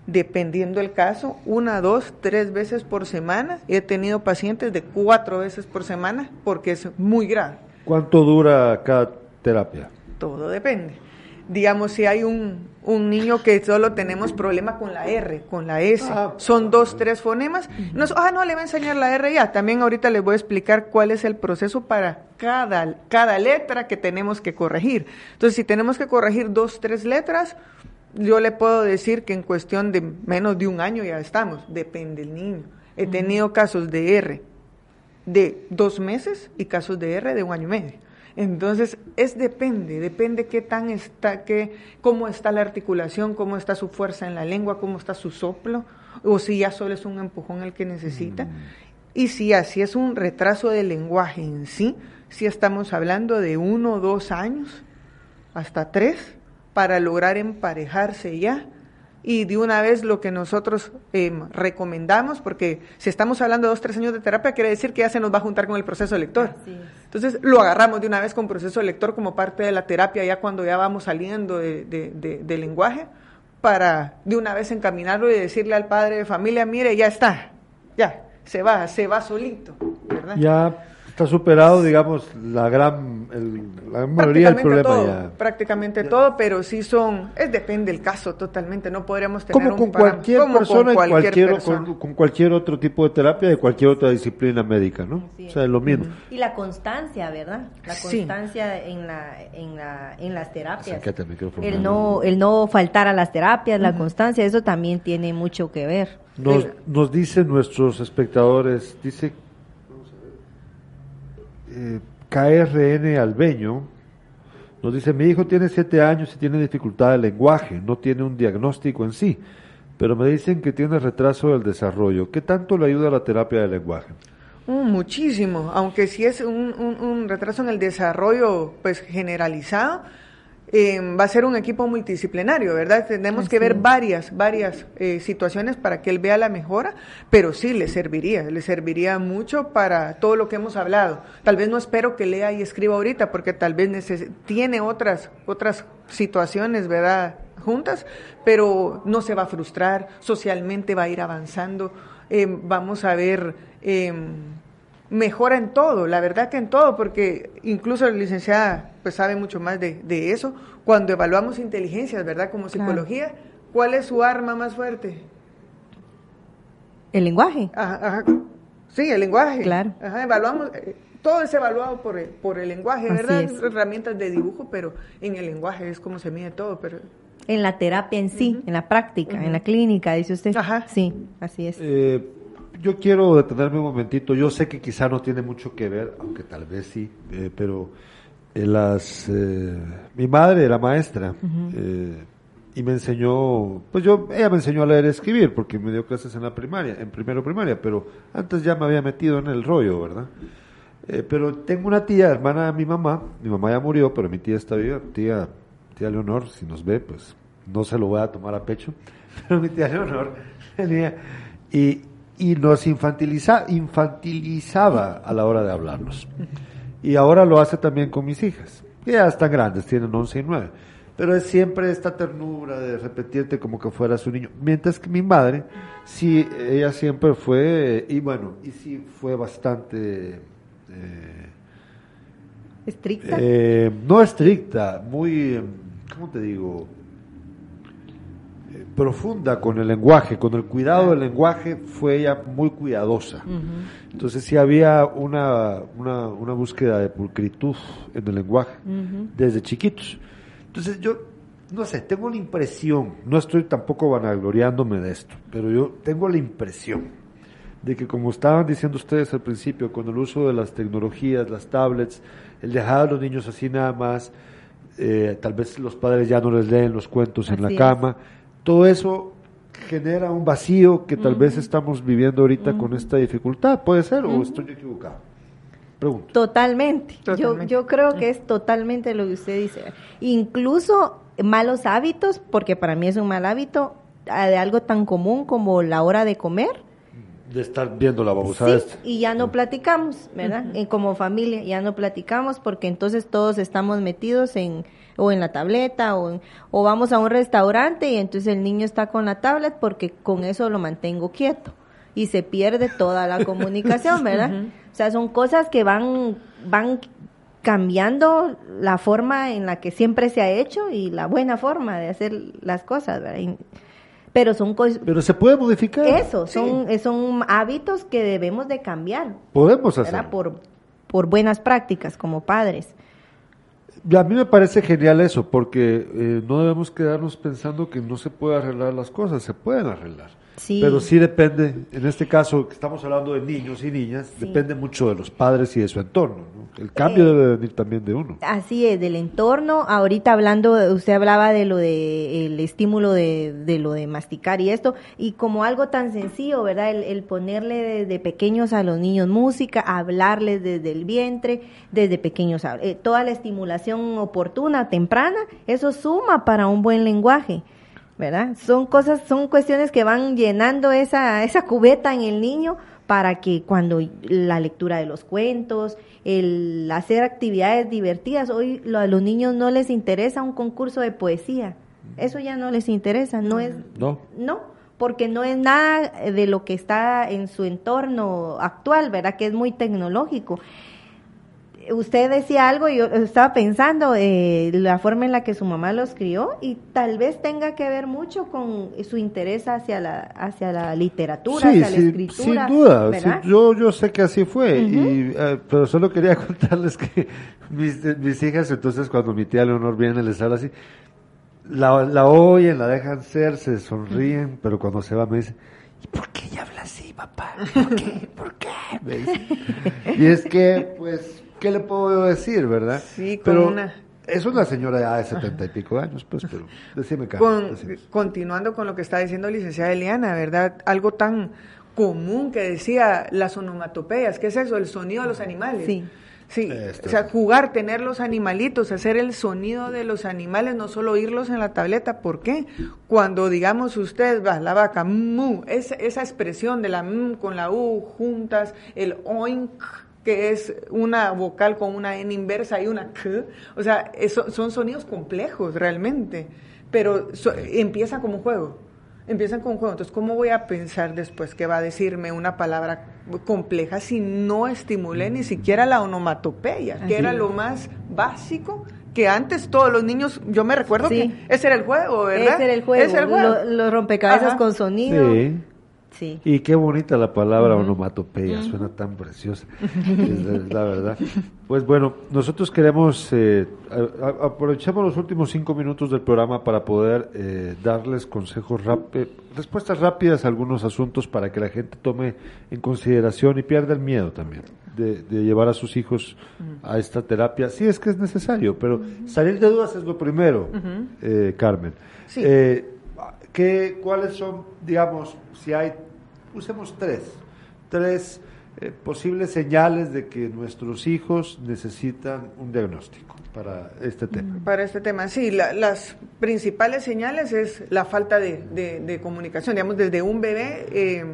dependiendo el caso, una, dos, tres veces por semana. He tenido pacientes de cuatro veces por semana porque es muy grave. ¿Cuánto dura cada terapia? Todo depende digamos, si hay un, un, niño que solo tenemos problema con la R, con la S, ah, son dos, tres fonemas, no, ah, no, le va a enseñar la R ya, también ahorita les voy a explicar cuál es el proceso para cada, cada letra que tenemos que corregir. Entonces, si tenemos que corregir dos, tres letras, yo le puedo decir que en cuestión de menos de un año ya estamos, depende del niño. He tenido casos de R de dos meses y casos de R de un año y medio. Entonces, es depende, depende qué tan está, qué, cómo está la articulación, cómo está su fuerza en la lengua, cómo está su soplo, o si ya solo es un empujón el que necesita. Mm. Y si así es un retraso del lenguaje en sí, si estamos hablando de uno o dos años, hasta tres, para lograr emparejarse ya y de una vez lo que nosotros em, recomendamos, porque si estamos hablando de dos, tres años de terapia, quiere decir que ya se nos va a juntar con el proceso lector. Entonces lo agarramos de una vez con proceso lector como parte de la terapia, ya cuando ya vamos saliendo de, lenguaje, para de una vez encaminarlo y decirle al padre de familia, mire, ya está, ya, se va, se va solito, ¿verdad? Ya está superado, digamos, la gran, la mayoría del problema todo, ya. Prácticamente todo, pero sí son, es depende del caso totalmente, no podríamos tener como con cualquier persona, con cualquier, Con, cualquier otro tipo de terapia de cualquier otra disciplina médica, ¿no? O sea, es lo mismo. Y la constancia, ¿verdad? La constancia en, la, en, la, en las terapias. El no, el no faltar a las terapias, la constancia, eso también tiene mucho que ver. Nos, nos dicen nuestros espectadores, dice eh, KRN Albeño nos dice, mi hijo tiene siete años y tiene dificultad de lenguaje, no tiene un diagnóstico en sí, pero me dicen que tiene retraso del desarrollo. ¿Qué tanto le ayuda la terapia del lenguaje? Mm, muchísimo, aunque si es un, un, retraso en el desarrollo pues generalizado, va a ser un equipo multidisciplinario, ¿verdad? Tenemos que ver varias, varias eh, situaciones para que él vea la mejora, pero sí le serviría, le serviría mucho para todo lo que hemos hablado. Tal vez no espero que lea y escriba ahorita, porque tal vez tiene otras, otras situaciones, ¿verdad? Juntas, pero no se va a frustrar, socialmente va a ir avanzando, eh, vamos a ver... Mejora en todo, la verdad que en todo, porque incluso la licenciada pues sabe mucho más de, eso. Cuando evaluamos inteligencias, ¿verdad? Como psicología, ¿cuál es su arma más fuerte? El lenguaje. Ajá, Sí, el lenguaje. Claro. Ajá, evaluamos, eh, todo es evaluado por el, por el lenguaje, ¿verdad? Herramientas de dibujo, pero en el lenguaje es como se mide todo, pero... En la terapia en sí, en la práctica, en la clínica, dice usted. Ajá. Sí, así es. Eh, yo quiero detenerme un momentito. Yo sé que quizá no tiene mucho que ver, aunque tal vez sí, eh, pero eh, las, eh, mi madre era maestra y me enseñó, pues yo, ella me enseñó a leer y escribir porque me dio clases en la primaria, en primero primaria, pero antes ya me había metido en el rollo, ¿verdad? pero tengo una tía, hermana de mi mamá, mi mamá ya murió, pero mi tía está viva, tía, tía Leonor, si nos ve, pues no se lo voy a tomar a pecho, pero mi tía Leonor tenía, y, y nos infantiliza, infantilizaba a la hora de hablarnos. Y ahora lo hace también con mis hijas, que ya están grandes, tienen 11 y 9. Pero es siempre esta ternura de repetirte como que fuera su niño. Mientras que mi madre, sí, ella siempre fue, y bueno, y sí fue bastante... Eh, ¿Estricta? Eh, no estricta, muy, ¿cómo te digo? Profunda con el lenguaje, con el cuidado del lenguaje fue ella muy cuidadosa. Entonces sí había una, una, una, búsqueda de pulcritud en el lenguaje desde chiquitos. Entonces yo, no sé, tengo la impresión, no estoy tampoco vanagloriándome de esto, pero yo tengo la impresión de que como estaban diciendo ustedes al principio, con el uso de las tecnologías, las tablets, el dejar a los niños así nada más, eh, tal vez los padres ya no les leen los cuentos en la cama, todo eso genera un vacío que tal vez estamos viviendo ahorita con esta dificultad, ¿puede ser o estoy equivocado? Pregunto. Totalmente. Yo, yo creo que es totalmente lo que usted dice. Incluso malos hábitos, porque para mí es un mal hábito, de algo tan común como la hora de comer de estar viendo la babosada. Sí, y ya no platicamos, ¿verdad? como familia ya no platicamos porque entonces todos estamos metidos en o en la tableta o, o vamos a un restaurante y entonces el niño está con la tablet porque con eso lo mantengo quieto y se pierde toda la comunicación, ¿verdad? O sea, son cosas que van van cambiando la forma en la que siempre se ha hecho y la buena forma de hacer las cosas, ¿verdad? pero son cosas... Pero se puede modificar. Eso, son, son hábitos que debemos de cambiar. Podemos hacer. Por, por buenas prácticas como padres. A mí me parece genial eso, porque eh, no debemos quedarnos pensando que no se puede arreglar las cosas, se pueden arreglar. Pero sí depende, en este caso que estamos hablando de niños y niñas, depende mucho de los padres y de su entorno. El cambio eh, debe venir también de uno. Así es, del entorno. Ahorita hablando, usted hablaba de lo de el estímulo de, de lo de masticar y esto, y como algo tan sencillo, ¿verdad? El, ponerle desde pequeños a los niños música, hablarles desde el vientre, desde pequeños, eh, toda la estimulación oportuna, temprana, eso suma para un buen lenguaje. ¿Verdad? Son cosas, son cuestiones que van llenando esa, esa cubeta en el niño para que cuando la lectura de los cuentos, el hacer actividades divertidas, hoy a los niños no les interesa un concurso de poesía, eso ya no les interesa, no es, no, no, porque no es nada de lo que está en su entorno actual, ¿verdad? Que es muy tecnológico usted decía algo y yo estaba pensando eh, la forma en la que su mamá los crió y tal vez tenga que ver mucho con su interés hacia la hacia la literatura, hacia la escritura. Sin duda, yo yo sé que así fue, y, eh, pero solo quería contarles que mis, mis hijas entonces cuando mi tía Leonor viene les habla así, la, la oyen, la dejan ser, se sonríen, pero cuando se va me dice, ¿y por qué ella habla así, papá? ¿Por qué? ¿Por qué? y es que, pues, ¿qué le puedo decir, verdad? Sí, con pero una... Es una señora ya de setenta y pico años, pues, pero decime, Carlos. continuando con lo que está diciendo licenciada Eliana, ¿verdad? Algo tan común que decía las onomatopeyas, ¿qué es eso? El sonido de los animales. Sí. Sí, o sea, jugar, tener los animalitos, hacer el sonido de los animales, no solo oírlos en la tableta. ¿Por qué? Cuando digamos usted, va, la vaca, mu, esa, esa expresión de la m con la u juntas, el oink, que es una vocal con una N inversa y una K. O sea, eso, son sonidos complejos realmente, pero empieza como un juego. Empiezan con un juego. Entonces, ¿cómo voy a pensar después que va a decirme una palabra compleja si no estimulé ni siquiera la onomatopeya, que era lo más básico que antes todos los niños, yo me recuerdo que ese era el juego, ¿verdad? Ese era el juego. Los rompecabezas con sonido. Sí. Y qué bonita la palabra onomatopeya, suena tan preciosa, es la, verdad. Pues bueno, nosotros queremos, eh, aprovechamos los últimos cinco minutos del programa para poder eh, darles consejos, rápidos, respuestas rápidas a algunos asuntos para que la gente tome en consideración y pierda el miedo también de, llevar a sus hijos a esta terapia. Sí, es que es necesario, pero salir de dudas es lo primero, eh, Carmen. Sí. ¿Qué, ¿Cuáles son, digamos, si hay usemos tres, tres eh, posibles señales de que nuestros hijos necesitan un diagnóstico para este tema. Para este tema, sí, las principales señales es la falta de, comunicación, digamos, desde un bebé. Eh,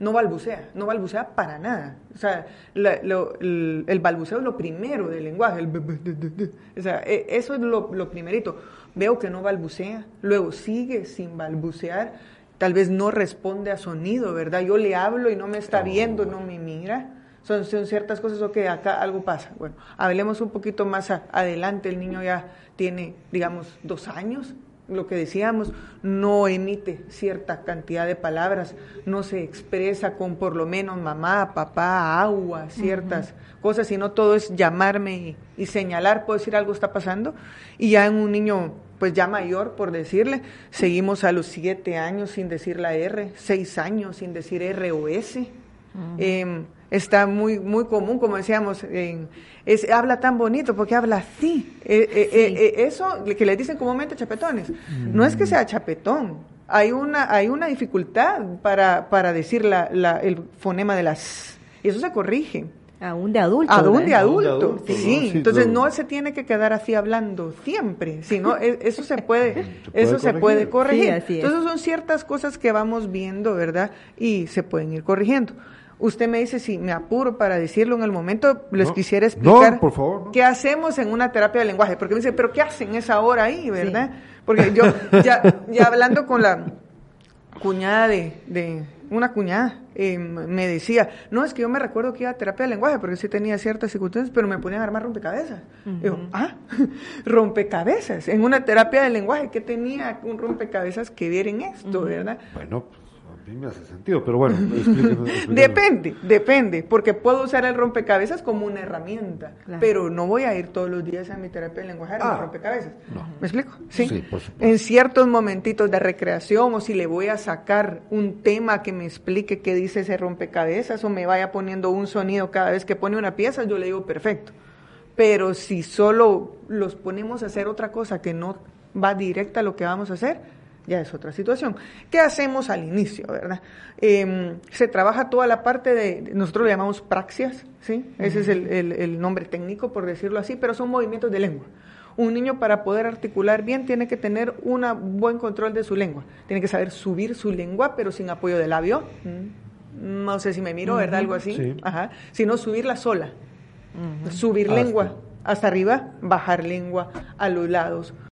no balbucea, no balbucea para nada. O sea, el, balbuceo es lo primero del lenguaje. o sea, e, eso es lo, lo primerito. Veo que no balbucea, luego sigue sin balbucear, tal vez no responde a sonido, ¿verdad? Yo le hablo y no me está viendo, no me mira. Son, son ciertas cosas o que acá algo pasa. Bueno, hablemos un poquito más adelante. El niño ya tiene, digamos, dos años, lo que decíamos, no emite cierta cantidad de palabras, no se expresa con por lo menos mamá, papá, agua, ciertas cosas, sino todo es llamarme y, señalar, puedo decir algo está pasando. Y ya en un niño, pues ya mayor, por decirle, seguimos a los siete años sin decir la R, seis años sin decir R o S está muy, muy común, como decíamos, en, es, habla tan bonito porque habla así. Eh, eh, eh, eso que le dicen comúnmente chapetones, no es que sea chapetón, hay una, hay una dificultad para, para decir la, la, el fonema de las... Y eso se corrige. Aún de adulto. Aún de adulto, sí. Entonces no se tiene que quedar así hablando siempre, sino e, eso se puede, eso se puede corregir. Entonces son ciertas cosas que vamos viendo, ¿verdad? Y se pueden ir corrigiendo. Usted me dice si me apuro para decirlo en el momento, les quisiera explicar por favor, qué hacemos en una terapia de lenguaje, porque me dice, pero ¿qué hacen esa hora ahí, verdad? Porque yo ya, ya hablando con la cuñada de, de una cuñada, eh, me decía, no, es que yo me recuerdo que iba a terapia de lenguaje, porque sí tenía ciertas circunstancias, pero me ponían a armar rompecabezas. yo, ah, rompecabezas, en una terapia de lenguaje, ¿qué tenía un rompecabezas que ver en esto, verdad? Bueno, me hace sentido, pero bueno, Depende, depende, porque puedo usar el rompecabezas como una herramienta, pero no voy a ir todos los días a mi terapia de lenguaje a ah, rompecabezas. ¿Me explico? Sí. en ciertos momentitos de recreación o si le voy a sacar un tema que me explique qué dice ese rompecabezas o me vaya poniendo un sonido cada vez que pone una pieza, yo le digo perfecto. Pero si solo los ponemos a hacer otra cosa que no va directa a lo que vamos a hacer, ya es otra situación. ¿Qué hacemos al inicio, verdad? Em, se trabaja toda la parte de, nosotros lo llamamos praxias, ¿sí? Ese es el, nombre técnico, por decirlo así, pero son movimientos de lengua. Un niño para poder articular bien tiene que tener un buen control de su lengua. Tiene que saber subir su lengua, pero sin apoyo de labio. Mm, no sé si me miro, ¿verdad? Algo así. Ajá. Sino subirla sola. Subir lengua hasta arriba, bajar lengua a los lados